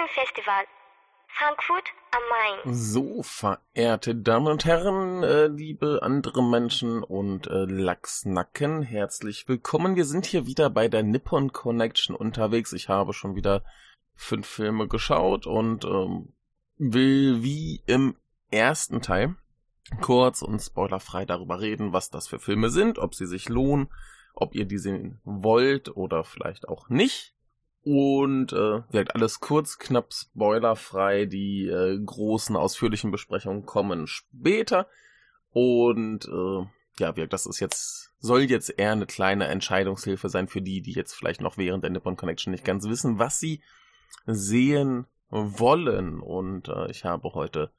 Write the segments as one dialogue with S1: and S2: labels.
S1: Filmfestival, Frankfurt am Main.
S2: So, verehrte Damen und Herren, äh, liebe andere Menschen und äh, Lachsnacken, herzlich willkommen. Wir sind hier wieder bei der Nippon Connection unterwegs. Ich habe schon wieder fünf Filme geschaut und ähm, will wie im ersten Teil kurz und spoilerfrei darüber reden, was das für Filme sind, ob sie sich lohnen, ob ihr die sehen wollt oder vielleicht auch nicht. Und äh, wird alles kurz, knapp, spoilerfrei. Die äh, großen, ausführlichen Besprechungen kommen später. Und äh, ja, das ist jetzt, soll jetzt eher eine kleine Entscheidungshilfe sein für die, die jetzt vielleicht noch während der Nippon Connection nicht ganz wissen, was sie sehen wollen. Und äh, ich habe heute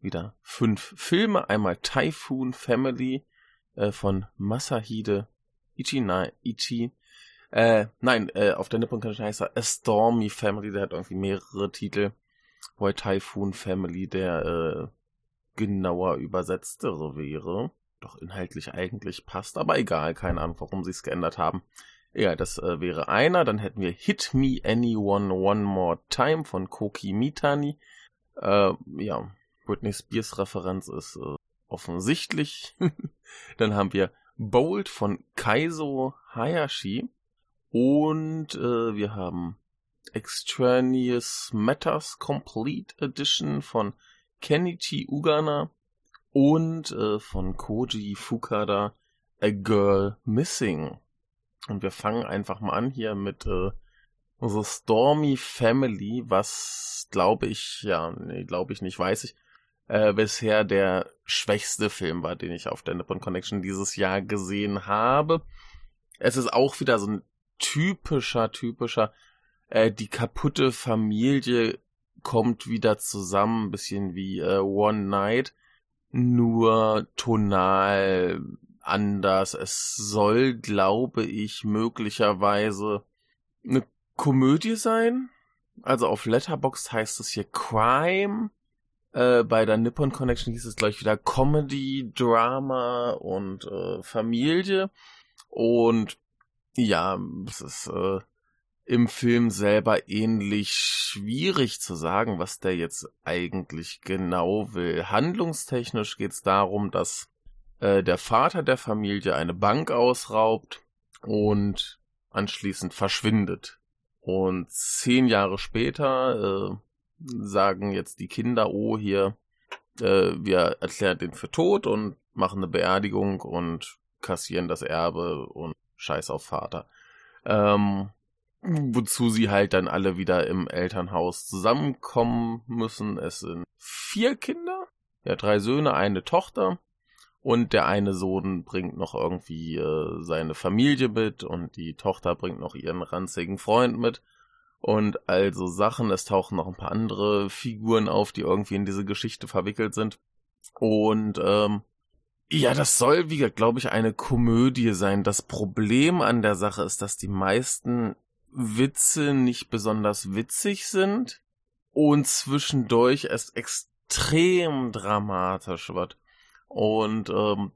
S2: wieder fünf Filme. Einmal Typhoon Family äh, von Masahide Ichi, nein, Ichi. Äh, nein, äh, auf der Nippon Connection heißt er A Stormy Family, der hat irgendwie mehrere Titel. Wobei Typhoon Family der äh, genauer übersetztere wäre. Doch inhaltlich eigentlich passt, aber egal, keine Ahnung, warum sie es geändert haben. Ja, das äh, wäre einer. Dann hätten wir Hit Me Anyone One More Time von Koki Mitani. Äh, ja, Britney Spears Referenz ist äh, offensichtlich. Dann haben wir Bold von Kaizo Hayashi. Und äh, wir haben Extraneous Matters Complete Edition von Kenichi Ugana und äh, von Koji Fukada A Girl Missing. Und wir fangen einfach mal an hier mit äh, The Stormy Family, was glaube ich, ja, nee, glaube ich nicht, weiß ich, äh, bisher der schwächste Film war, den ich auf der Nippon Connection dieses Jahr gesehen habe. Es ist auch wieder so ein typischer, typischer, äh, die kaputte Familie kommt wieder zusammen, ein bisschen wie äh, One Night, nur tonal anders. Es soll, glaube ich, möglicherweise eine Komödie sein. Also auf Letterboxd heißt es hier Crime. Äh, bei der Nippon Connection hieß es gleich wieder Comedy, Drama und äh, Familie. Und ja, es ist äh, im Film selber ähnlich schwierig zu sagen, was der jetzt eigentlich genau will. Handlungstechnisch geht es darum, dass äh, der Vater der Familie eine Bank ausraubt und anschließend verschwindet. Und zehn Jahre später äh, sagen jetzt die Kinder, oh, hier, äh, wir erklären den für tot und machen eine Beerdigung und kassieren das Erbe und scheiß auf Vater. Ähm, wozu sie halt dann alle wieder im Elternhaus zusammenkommen müssen. Es sind vier Kinder, ja, drei Söhne, eine Tochter. Und der eine Sohn bringt noch irgendwie äh, seine Familie mit und die Tochter bringt noch ihren ranzigen Freund mit und also Sachen. Es tauchen noch ein paar andere Figuren auf, die irgendwie in diese Geschichte verwickelt sind. Und ähm, ja, das soll, wie glaube ich, eine Komödie sein. Das Problem an der Sache ist, dass die meisten Witze nicht besonders witzig sind und zwischendurch es extrem dramatisch wird. Und ähm,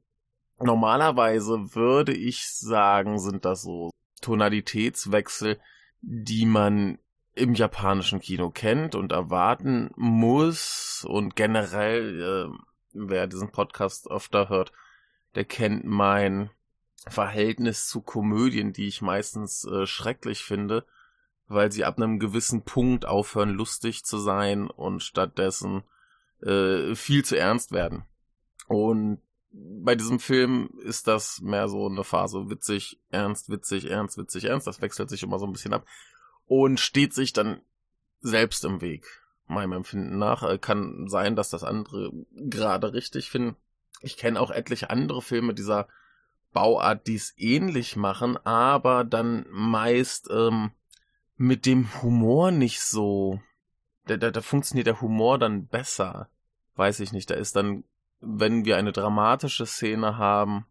S2: normalerweise würde ich sagen, sind das so Tonalitätswechsel, die man im japanischen Kino kennt und erwarten muss und generell, äh, wer diesen Podcast öfter hört, der kennt mein Verhältnis zu Komödien, die ich meistens äh, schrecklich finde, weil sie ab einem gewissen Punkt aufhören lustig zu sein und stattdessen äh, viel zu ernst werden. Und bei diesem Film ist das mehr so eine Phase witzig, ernst, witzig, ernst, witzig, ernst. Das wechselt sich immer so ein bisschen ab und steht sich dann selbst im Weg. Meinem Empfinden nach äh, kann sein, dass das andere gerade richtig finden. Ich kenne auch etliche andere Filme dieser Bauart, die es ähnlich machen, aber dann meist ähm, mit dem Humor nicht so. Da, da, da funktioniert der Humor dann besser. Weiß ich nicht. Da ist dann wenn wir eine dramatische Szene haben,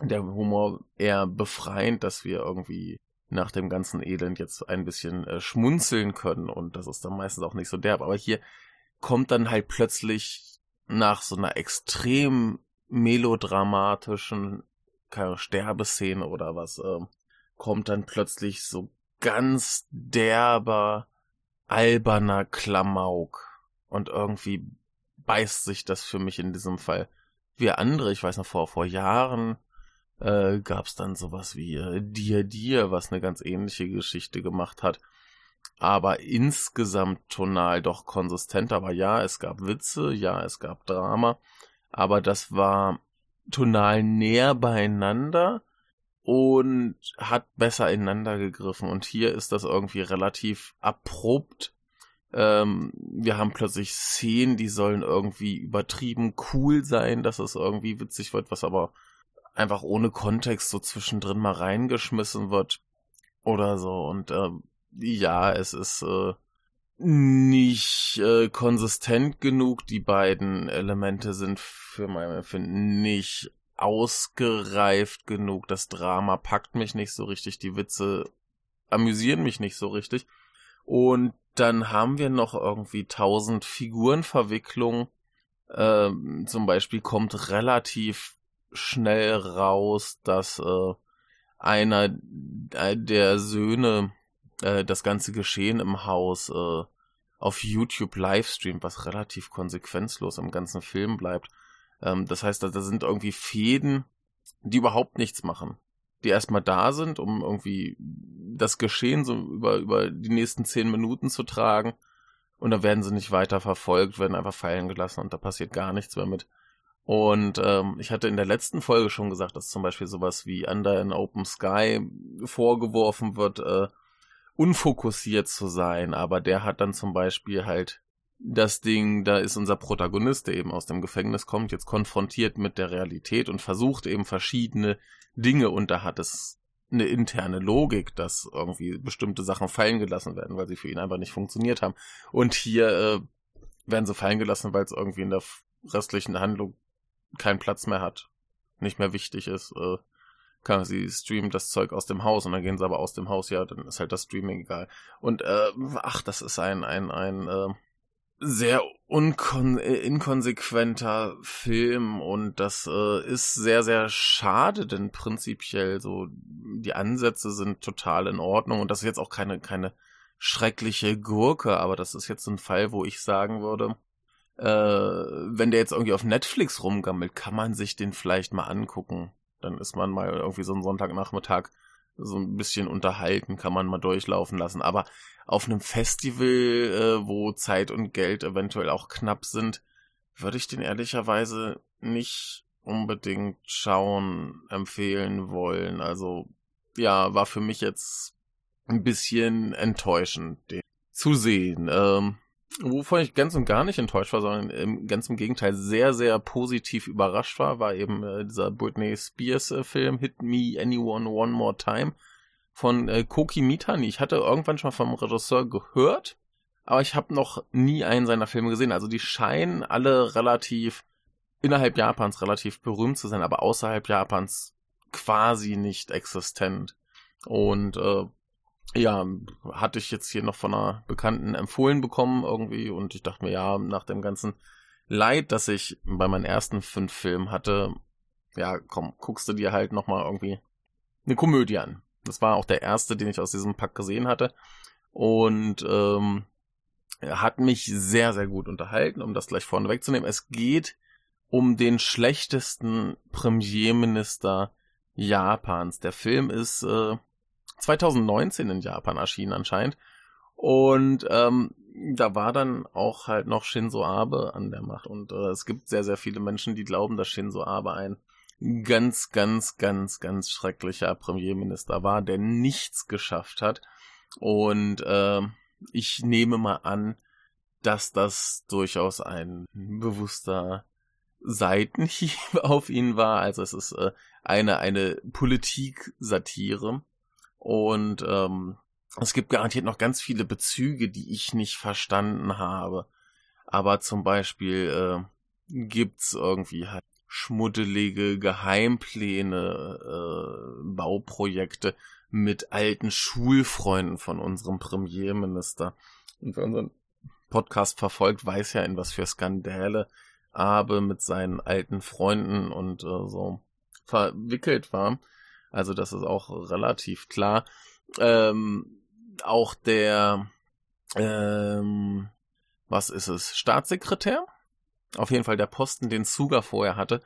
S2: der Humor eher befreiend, dass wir irgendwie nach dem ganzen Elend jetzt ein bisschen äh, schmunzeln können und das ist dann meistens auch nicht so derb. Aber hier kommt dann halt plötzlich nach so einer extrem melodramatischen Sterbeszene oder was, äh, kommt dann plötzlich so ganz derber, alberner Klamauk. Und irgendwie beißt sich das für mich in diesem Fall. Wie andere, ich weiß noch, vor, vor Jahren äh, gab es dann sowas wie äh, Dir Dir, was eine ganz ähnliche Geschichte gemacht hat. Aber insgesamt tonal doch konsistent. Aber ja, es gab Witze, ja, es gab Drama. Aber das war tonal näher beieinander und hat besser ineinander gegriffen. Und hier ist das irgendwie relativ abrupt. Ähm, wir haben plötzlich Szenen, die sollen irgendwie übertrieben cool sein, dass es irgendwie witzig wird, was aber einfach ohne Kontext so zwischendrin mal reingeschmissen wird oder so. Und äh, ja, es ist äh, nicht äh, konsistent genug. Die beiden Elemente sind für mein Empfinden nicht ausgereift genug. Das Drama packt mich nicht so richtig. Die Witze amüsieren mich nicht so richtig. Und dann haben wir noch irgendwie tausend Figurenverwicklungen. Ähm, zum Beispiel kommt relativ schnell raus, dass äh, einer äh, der Söhne äh, das ganze Geschehen im Haus äh, auf YouTube livestreamt, was relativ konsequenzlos im ganzen Film bleibt. Ähm, das heißt, da, da sind irgendwie Fäden, die überhaupt nichts machen. Die erstmal da sind, um irgendwie das Geschehen so über, über die nächsten zehn Minuten zu tragen. Und dann werden sie nicht weiter verfolgt, werden einfach fallen gelassen und da passiert gar nichts mehr mit. Und ähm, ich hatte in der letzten Folge schon gesagt, dass zum Beispiel sowas wie Under in Open Sky vorgeworfen wird, äh, unfokussiert zu sein. Aber der hat dann zum Beispiel halt das Ding, da ist unser Protagonist, der eben aus dem Gefängnis kommt, jetzt konfrontiert mit der Realität und versucht eben verschiedene Dinge und da hat es eine interne Logik, dass irgendwie bestimmte Sachen fallen gelassen werden, weil sie für ihn einfach nicht funktioniert haben. Und hier äh, werden sie fallen gelassen, weil es irgendwie in der restlichen Handlung keinen Platz mehr hat, nicht mehr wichtig ist, äh, kann sie streamen das Zeug aus dem Haus und dann gehen sie aber aus dem Haus, ja, dann ist halt das Streaming egal. Und äh, ach, das ist ein ein ein äh, sehr unkon inkonsequenter Film und das äh, ist sehr sehr schade, denn prinzipiell so die Ansätze sind total in Ordnung und das ist jetzt auch keine keine schreckliche Gurke, aber das ist jetzt ein Fall, wo ich sagen würde, äh, wenn der jetzt irgendwie auf Netflix rumgammelt, kann man sich den vielleicht mal angucken. Dann ist man mal irgendwie so einen Sonntagnachmittag so ein bisschen unterhalten, kann man mal durchlaufen lassen. Aber auf einem Festival, äh, wo Zeit und Geld eventuell auch knapp sind, würde ich den ehrlicherweise nicht unbedingt schauen, empfehlen wollen. Also ja, war für mich jetzt ein bisschen enttäuschend, den zu sehen. Ähm, Wovon ich ganz und gar nicht enttäuscht war, sondern im, ganz im Gegenteil sehr, sehr positiv überrascht war, war eben äh, dieser Britney Spears äh, Hit Me Anyone One More Time von äh, Koki Mitani. Ich hatte irgendwann schon vom Regisseur gehört, aber ich habe noch nie einen seiner Filme gesehen. Also die scheinen alle relativ innerhalb Japans relativ berühmt zu sein, aber außerhalb Japans quasi nicht existent. Und äh, ja, hatte ich jetzt hier noch von einer Bekannten empfohlen bekommen irgendwie und ich dachte mir, ja, nach dem ganzen Leid, das ich bei meinen ersten fünf Filmen hatte, ja, komm, guckst du dir halt nochmal irgendwie eine Komödie an. Das war auch der erste, den ich aus diesem Pack gesehen hatte und ähm, hat mich sehr, sehr gut unterhalten, um das gleich vorne wegzunehmen. Es geht um den schlechtesten Premierminister Japans. Der Film ist äh, 2019 in Japan erschienen anscheinend. Und ähm, da war dann auch halt noch Shinzo Abe an der Macht. Und äh, es gibt sehr, sehr viele Menschen, die glauben, dass Shinzo Abe ein ganz, ganz, ganz, ganz schrecklicher Premierminister war, der nichts geschafft hat. Und äh, ich nehme mal an, dass das durchaus ein bewusster Seitenhieb auf ihn war. Also es ist äh, eine, eine Politik-Satire und ähm, es gibt garantiert noch ganz viele Bezüge, die ich nicht verstanden habe. Aber zum Beispiel äh, gibt's irgendwie halt schmuddelige Geheimpläne, äh, Bauprojekte mit alten Schulfreunden von unserem Premierminister. Und wer unseren Podcast verfolgt, weiß ja, in was für Skandale Abe mit seinen alten Freunden und äh, so verwickelt war. Also das ist auch relativ klar. Ähm, auch der, ähm, was ist es, Staatssekretär? Auf jeden Fall der Posten, den Suga vorher hatte,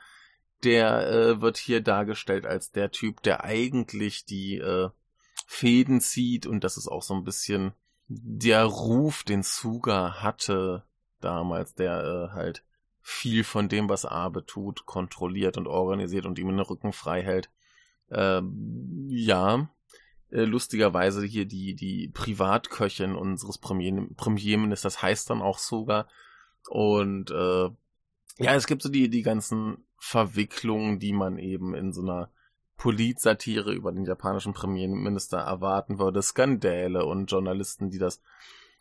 S2: der äh, wird hier dargestellt als der Typ, der eigentlich die äh, Fäden zieht und das ist auch so ein bisschen der Ruf, den Suga hatte damals, der äh, halt viel von dem, was Abe tut, kontrolliert und organisiert und ihm den Rücken frei hält. Ähm, ja, äh, lustigerweise hier die, die Privatköchin unseres Premier Premierministers heißt dann auch sogar. Und äh, ja, es gibt so die, die ganzen Verwicklungen, die man eben in so einer Politsatire über den japanischen Premierminister erwarten würde. Skandale und Journalisten, die das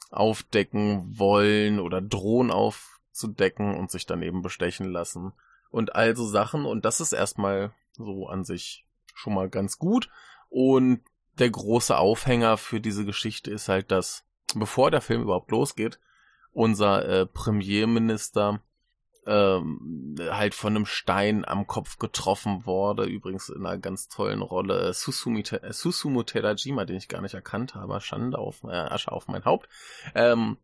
S2: aufdecken wollen oder drohen aufzudecken und sich dann eben bestechen lassen. Und also Sachen. Und das ist erstmal so an sich schon mal ganz gut. Und der große Aufhänger für diese Geschichte ist halt, dass bevor der Film überhaupt losgeht, unser äh, Premierminister ähm, halt von einem Stein am Kopf getroffen wurde. Übrigens in einer ganz tollen Rolle Susumu, äh, Susumu Terajima, den ich gar nicht erkannt habe. Schande auf, äh, Asche auf mein Haupt. Ähm,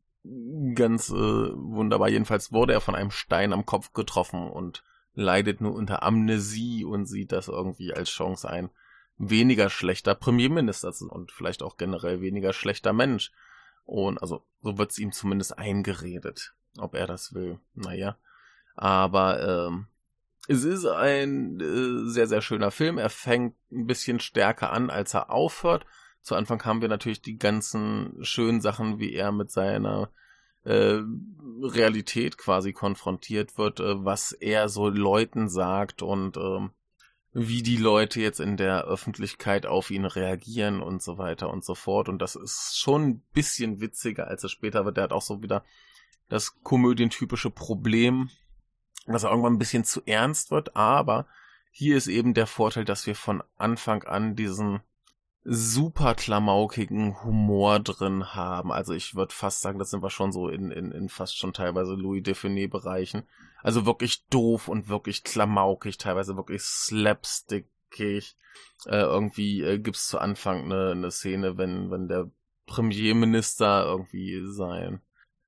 S2: ganz äh, wunderbar. Jedenfalls wurde er von einem Stein am Kopf getroffen und leidet nur unter Amnesie und sieht das irgendwie als Chance ein, weniger schlechter Premierminister zu und vielleicht auch generell weniger schlechter Mensch. Und also so wird's ihm zumindest eingeredet. Ob er das will, naja. Aber ähm, es ist ein äh, sehr, sehr schöner Film. Er fängt ein bisschen stärker an, als er aufhört. Zu Anfang haben wir natürlich die ganzen schönen Sachen, wie er mit seiner äh, Realität quasi konfrontiert wird, äh, was er so Leuten sagt und äh, wie die Leute jetzt in der Öffentlichkeit auf ihn reagieren und so weiter und so fort. Und das ist schon ein bisschen witziger, als es später wird. Der hat auch so wieder das komödientypische Problem, dass er irgendwann ein bisschen zu ernst wird, aber hier ist eben der Vorteil, dass wir von Anfang an diesen super klamaukigen Humor drin haben. Also ich würde fast sagen, das sind wir schon so in, in, in fast schon teilweise Louis Define-Bereichen. Also wirklich doof und wirklich klamaukig, teilweise wirklich slapstickig. Äh, irgendwie äh, gibt's zu Anfang eine, eine Szene, wenn, wenn der Premierminister irgendwie sein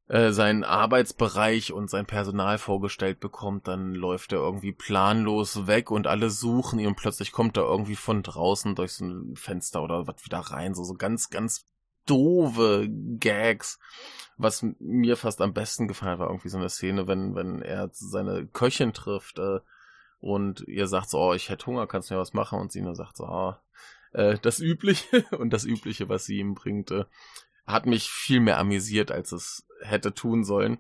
S2: äh, seinen Arbeitsbereich und sein Personal vorgestellt bekommt, dann läuft er irgendwie planlos weg und alle suchen ihn und plötzlich kommt er irgendwie von draußen durch so ein Fenster oder was wieder rein, so, so ganz, ganz doofe Gags. Was mir fast am besten gefallen hat, war irgendwie so eine Szene, wenn, wenn er seine Köchin trifft, äh, und ihr sagt so, oh, ich hätte Hunger, kannst du mir was machen? Und sie nur sagt so, oh, äh, das Übliche und das Übliche, was sie ihm bringt, äh, hat mich viel mehr amüsiert, als es hätte tun sollen.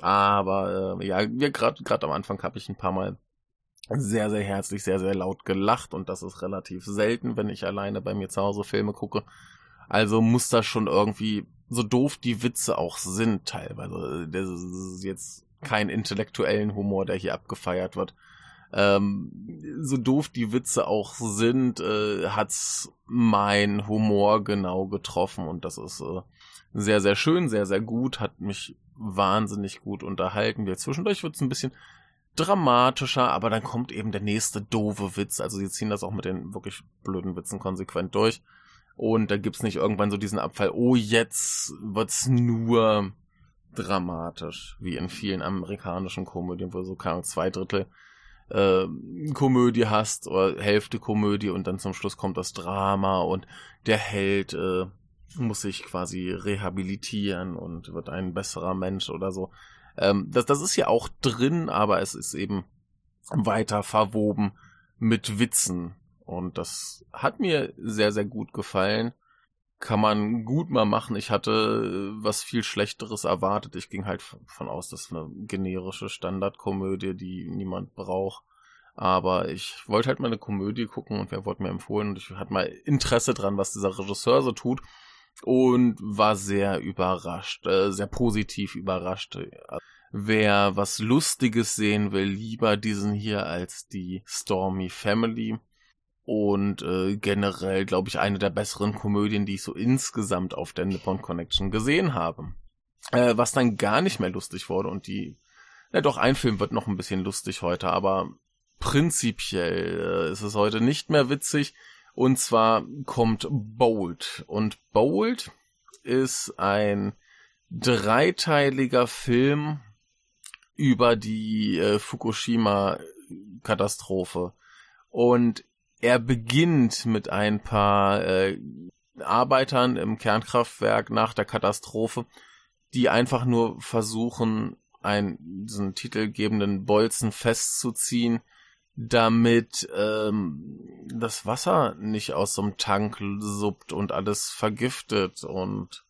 S2: Aber äh, ja, wir gerade am Anfang habe ich ein paar Mal sehr, sehr herzlich, sehr, sehr laut gelacht und das ist relativ selten, wenn ich alleine bei mir zu Hause Filme gucke. Also muss das schon irgendwie, so doof die Witze auch sind teilweise, das ist jetzt kein intellektuellen Humor, der hier abgefeiert wird. Ähm, so doof die Witze auch sind, äh, hat's mein Humor genau getroffen und das ist äh, sehr, sehr schön, sehr, sehr gut, hat mich wahnsinnig gut unterhalten. Wir zwischendurch wird's ein bisschen dramatischer, aber dann kommt eben der nächste doofe Witz. Also sie ziehen das auch mit den wirklich blöden Witzen konsequent durch. Und da gibt's nicht irgendwann so diesen Abfall, oh, jetzt wird's nur dramatisch, wie in vielen amerikanischen Komödien, wo so keine zwei Drittel äh, Komödie hast oder Hälfte Komödie und dann zum Schluss kommt das Drama und der Held äh, muss sich quasi rehabilitieren und wird ein besserer Mensch oder so. Ähm, das, das ist ja auch drin, aber es ist eben weiter verwoben mit Witzen. Und das hat mir sehr, sehr gut gefallen kann man gut mal machen. Ich hatte äh, was viel Schlechteres erwartet. Ich ging halt von aus, das ist eine generische Standardkomödie, die niemand braucht. Aber ich wollte halt mal eine Komödie gucken und wer wurde mir empfohlen und ich hatte mal Interesse dran, was dieser Regisseur so tut und war sehr überrascht, äh, sehr positiv überrascht. Wer was Lustiges sehen will, lieber diesen hier als die Stormy Family und äh, generell, glaube ich, eine der besseren Komödien, die ich so insgesamt auf der Nippon Connection gesehen habe. Äh, was dann gar nicht mehr lustig wurde und die, ja doch, ein Film wird noch ein bisschen lustig heute, aber prinzipiell äh, ist es heute nicht mehr witzig. Und zwar kommt Bold. Und Bold ist ein dreiteiliger Film über die äh, Fukushima-Katastrophe. Und er beginnt mit ein paar äh, Arbeitern im Kernkraftwerk nach der Katastrophe, die einfach nur versuchen, einen diesen titelgebenden Bolzen festzuziehen, damit ähm, das Wasser nicht aus so einem Tank suppt und alles vergiftet und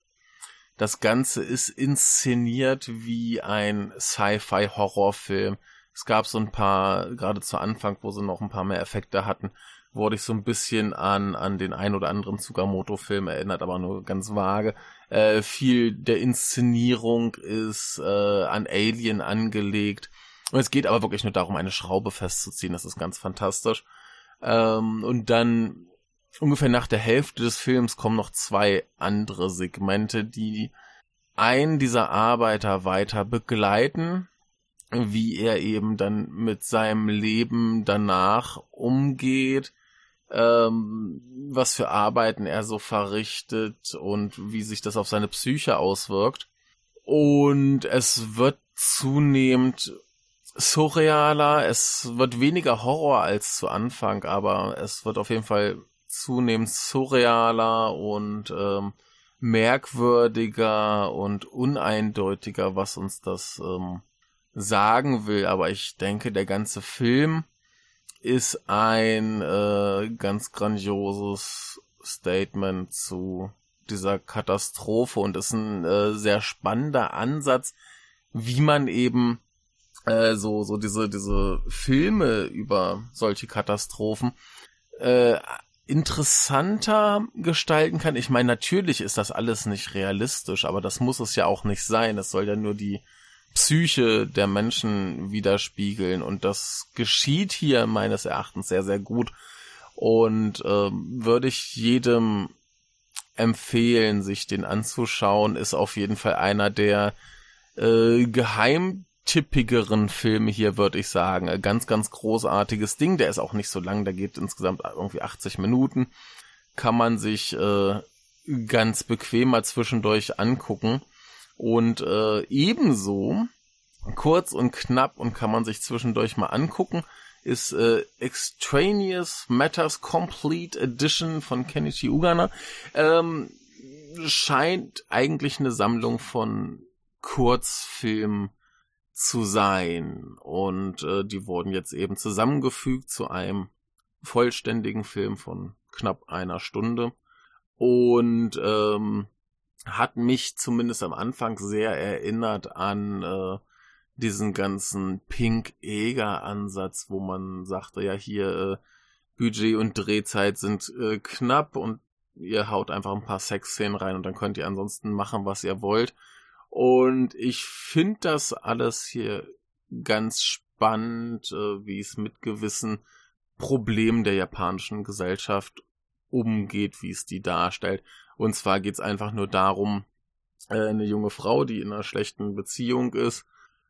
S2: das Ganze ist inszeniert wie ein Sci-Fi-Horrorfilm. Es gab so ein paar, gerade zu Anfang, wo sie noch ein paar mehr Effekte hatten, wurde ich so ein bisschen an, an den ein oder anderen Tsukamoto-Film erinnert, aber nur ganz vage. Äh, viel der Inszenierung ist äh, an Alien angelegt. Und es geht aber wirklich nur darum, eine Schraube festzuziehen. Das ist ganz fantastisch. Ähm, und dann ungefähr nach der Hälfte des Films kommen noch zwei andere Segmente, die einen dieser Arbeiter weiter begleiten, wie er eben dann mit seinem Leben danach umgeht, ähm, was für Arbeiten er so verrichtet und wie sich das auf seine Psyche auswirkt. Und es wird zunehmend surrealer, es wird weniger Horror als zu Anfang, aber es wird auf jeden Fall zunehmend surrealer und ähm, merkwürdiger und uneindeutiger, was uns das ähm, sagen will. Aber ich denke, der ganze Film ist ein äh, ganz grandioses Statement zu dieser Katastrophe und ist ein äh, sehr spannender Ansatz, wie man eben äh, so so diese diese Filme über solche Katastrophen äh, interessanter gestalten kann. Ich meine, natürlich ist das alles nicht realistisch, aber das muss es ja auch nicht sein. Es soll ja nur die Psyche der Menschen widerspiegeln und das geschieht hier meines Erachtens sehr, sehr gut und äh, würde ich jedem empfehlen, sich den anzuschauen, ist auf jeden Fall einer der äh, geheimtippigeren Filme hier, würde ich sagen. Ganz, ganz großartiges Ding. Der ist auch nicht so lang, der geht insgesamt irgendwie 80 Minuten. Kann man sich äh, ganz bequem mal zwischendurch angucken. Und äh, ebenso kurz und knapp und kann man sich zwischendurch mal angucken, ist äh, Extraneous Matters Complete Edition von Kenichi Ugana. Ähm, scheint eigentlich eine Sammlung von Kurzfilmen zu sein. Und äh, die wurden jetzt eben zusammengefügt zu einem vollständigen Film von knapp einer Stunde. Und ähm, hat mich zumindest am Anfang sehr erinnert an äh, diesen ganzen Pink-Eger-Ansatz, wo man sagte, ja hier äh, Budget und Drehzeit sind äh, knapp und ihr haut einfach ein paar Sexszenen rein und dann könnt ihr ansonsten machen, was ihr wollt. Und ich finde das alles hier ganz spannend, äh, wie es mit gewissen Problemen der japanischen Gesellschaft umgeht, wie es die darstellt. Und zwar geht's einfach nur darum, äh, eine junge Frau, die in einer schlechten Beziehung ist,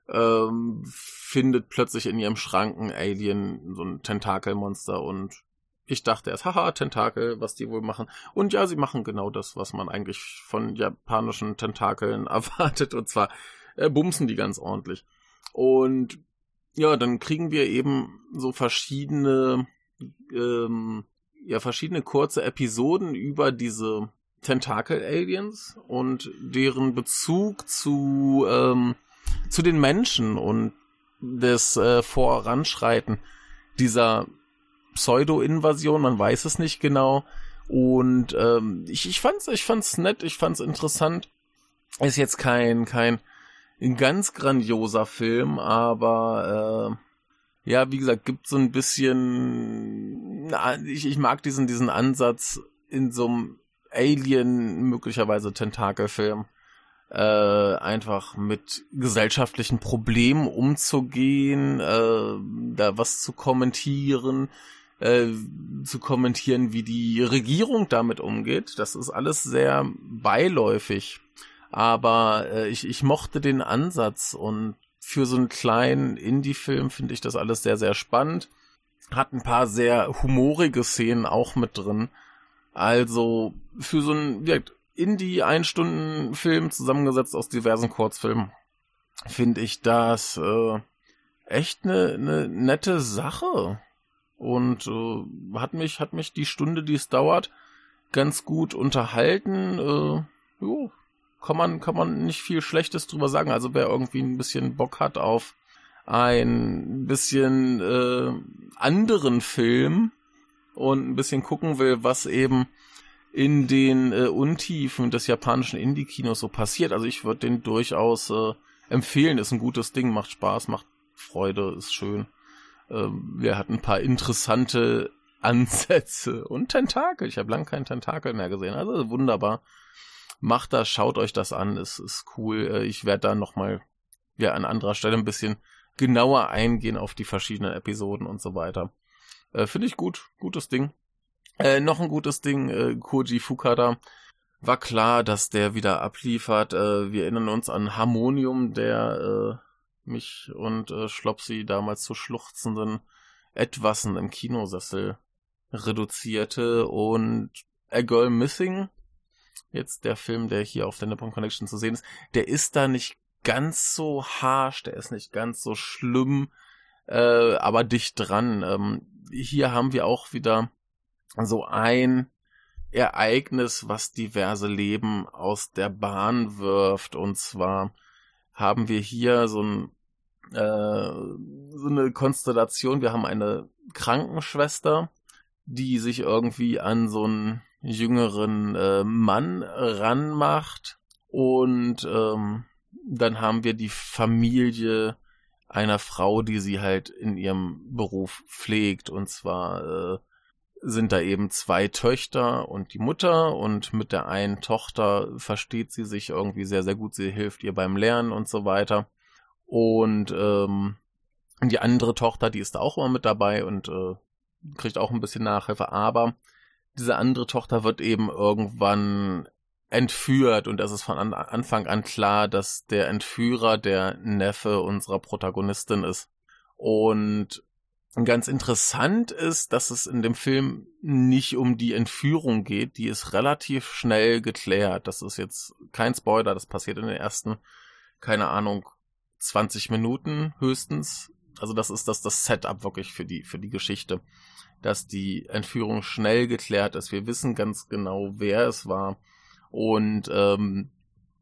S2: ähm, findet plötzlich in ihrem Schrank ein Alien, so ein Tentakelmonster und ich dachte erst, haha, Tentakel, was die wohl machen. Und ja, sie machen genau das, was man eigentlich von japanischen Tentakeln erwartet. Und zwar äh, bumsen die ganz ordentlich. Und ja, dann kriegen wir eben so verschiedene, ähm, ja, verschiedene kurze Episoden über diese Tentakel-Aliens und deren Bezug zu, ähm, zu den Menschen und das äh, Voranschreiten dieser Pseudo-Invasion, man weiß es nicht genau. Und ähm, ich, ich fand's, ich fand's nett, ich fand's interessant. Ist jetzt kein, kein ganz grandioser Film, aber äh, ja, wie gesagt, gibt so ein bisschen, na, ich, ich mag diesen, diesen Ansatz in so einem Alien, möglicherweise Tentakelfilm, äh, einfach mit gesellschaftlichen Problemen umzugehen, äh, da was zu kommentieren, äh, zu kommentieren, wie die Regierung damit umgeht. Das ist alles sehr beiläufig. Aber äh, ich, ich mochte den Ansatz und für so einen kleinen Indie-Film finde ich das alles sehr, sehr spannend. Hat ein paar sehr humorige Szenen auch mit drin. Also für so einen Indie-Ein-Stunden-Film zusammengesetzt aus diversen Kurzfilmen, finde ich das äh, echt eine, eine nette Sache. Und äh, hat mich, hat mich die Stunde, die es dauert, ganz gut unterhalten. Äh, jo, kann man, kann man nicht viel Schlechtes drüber sagen. Also wer irgendwie ein bisschen Bock hat auf ein bisschen äh, anderen Film und ein bisschen gucken will, was eben in den äh, Untiefen des japanischen Indie-Kinos so passiert. Also ich würde den durchaus äh, empfehlen. Ist ein gutes Ding, macht Spaß, macht Freude, ist schön. Ähm, wir hatten ein paar interessante Ansätze und Tentakel. Ich habe lang keinen Tentakel mehr gesehen. Also wunderbar. Macht das, schaut euch das an, ist, ist cool. Äh, ich werde da nochmal ja, an anderer Stelle ein bisschen genauer eingehen auf die verschiedenen Episoden und so weiter. Äh, Finde ich gut, gutes Ding. Äh, noch ein gutes Ding, äh, Koji Fukada. War klar, dass der wieder abliefert. Äh, wir erinnern uns an Harmonium, der äh, mich und äh, Schlopsi damals zu schluchzenden Etwassen im Kinosessel reduzierte und A Girl Missing, jetzt der Film, der hier auf der Nippon Connection zu sehen ist, der ist da nicht ganz so harsh, der ist nicht ganz so schlimm, äh, aber dicht dran. Ähm, hier haben wir auch wieder so ein Ereignis, was diverse Leben aus der Bahn wirft. Und zwar haben wir hier so, ein, äh, so eine Konstellation. Wir haben eine Krankenschwester, die sich irgendwie an so einen jüngeren äh, Mann ranmacht. Und ähm, dann haben wir die Familie einer Frau, die sie halt in ihrem Beruf pflegt. Und zwar äh, sind da eben zwei Töchter und die Mutter und mit der einen Tochter versteht sie sich irgendwie sehr, sehr gut. Sie hilft ihr beim Lernen und so weiter. Und ähm, die andere Tochter, die ist da auch immer mit dabei und äh, kriegt auch ein bisschen Nachhilfe. Aber diese andere Tochter wird eben irgendwann entführt und es ist von Anfang an klar, dass der Entführer der Neffe unserer Protagonistin ist. Und ganz interessant ist, dass es in dem Film nicht um die Entführung geht, die ist relativ schnell geklärt. Das ist jetzt kein Spoiler, das passiert in den ersten, keine Ahnung, 20 Minuten höchstens. Also das ist das, das Setup wirklich für die, für die Geschichte. Dass die Entführung schnell geklärt ist. Wir wissen ganz genau, wer es war und ähm,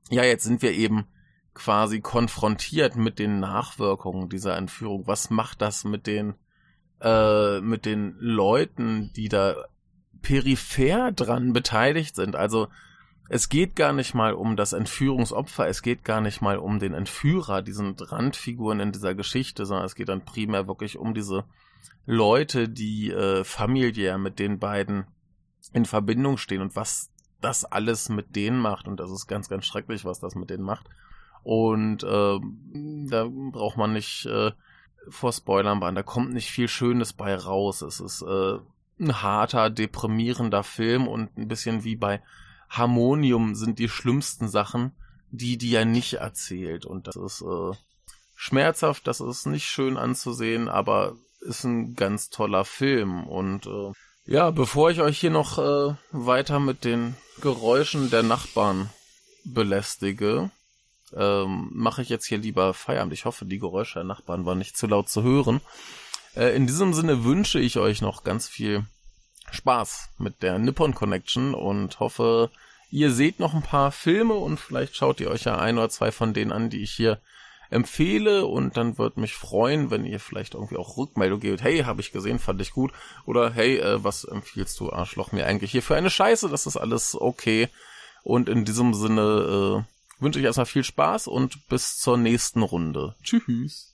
S2: ja, jetzt sind wir eben quasi konfrontiert mit den Nachwirkungen dieser Entführung. Was macht das mit den äh, mit den Leuten, die da peripher dran beteiligt sind? Also es geht gar nicht mal um das Entführungsopfer, es geht gar nicht mal um den Entführer, diesen Randfiguren in dieser Geschichte, sondern es geht dann primär wirklich um diese Leute, die äh, familiär mit den beiden in Verbindung stehen und was das alles mit denen macht. Und das ist ganz, ganz schrecklich, was das mit denen macht. Und äh, da braucht man nicht äh, vor Spoilern bahn. Da kommt nicht viel Schönes bei raus. Es ist äh, ein harter, deprimierender Film und ein bisschen wie bei Harmonium sind die schlimmsten Sachen, die die ja nicht erzählt. Und das ist äh, schmerzhaft, das ist nicht schön anzusehen, aber ist ein ganz toller Film. Und äh, ja, bevor ich euch hier noch äh, weiter mit den Geräuschen der Nachbarn belästige, ähm, mache ich jetzt hier lieber Feierabend. Ich hoffe, die Geräusche der Nachbarn waren nicht zu laut zu hören. Äh, in diesem Sinne wünsche ich euch noch ganz viel Spaß mit der Nippon Connection und hoffe, ihr seht noch ein paar Filme und vielleicht schaut ihr euch ja ein oder zwei von denen an, die ich hier empfehle und dann würde mich freuen, wenn ihr vielleicht irgendwie auch Rückmeldung gebt. Hey, habe ich gesehen, fand ich gut. Oder hey, äh, was empfiehlst du, Arschloch, mir eigentlich hier für eine Scheiße? Das ist alles okay. Und in diesem Sinne äh, wünsche ich erstmal viel Spaß und bis zur nächsten Runde. Tschüss.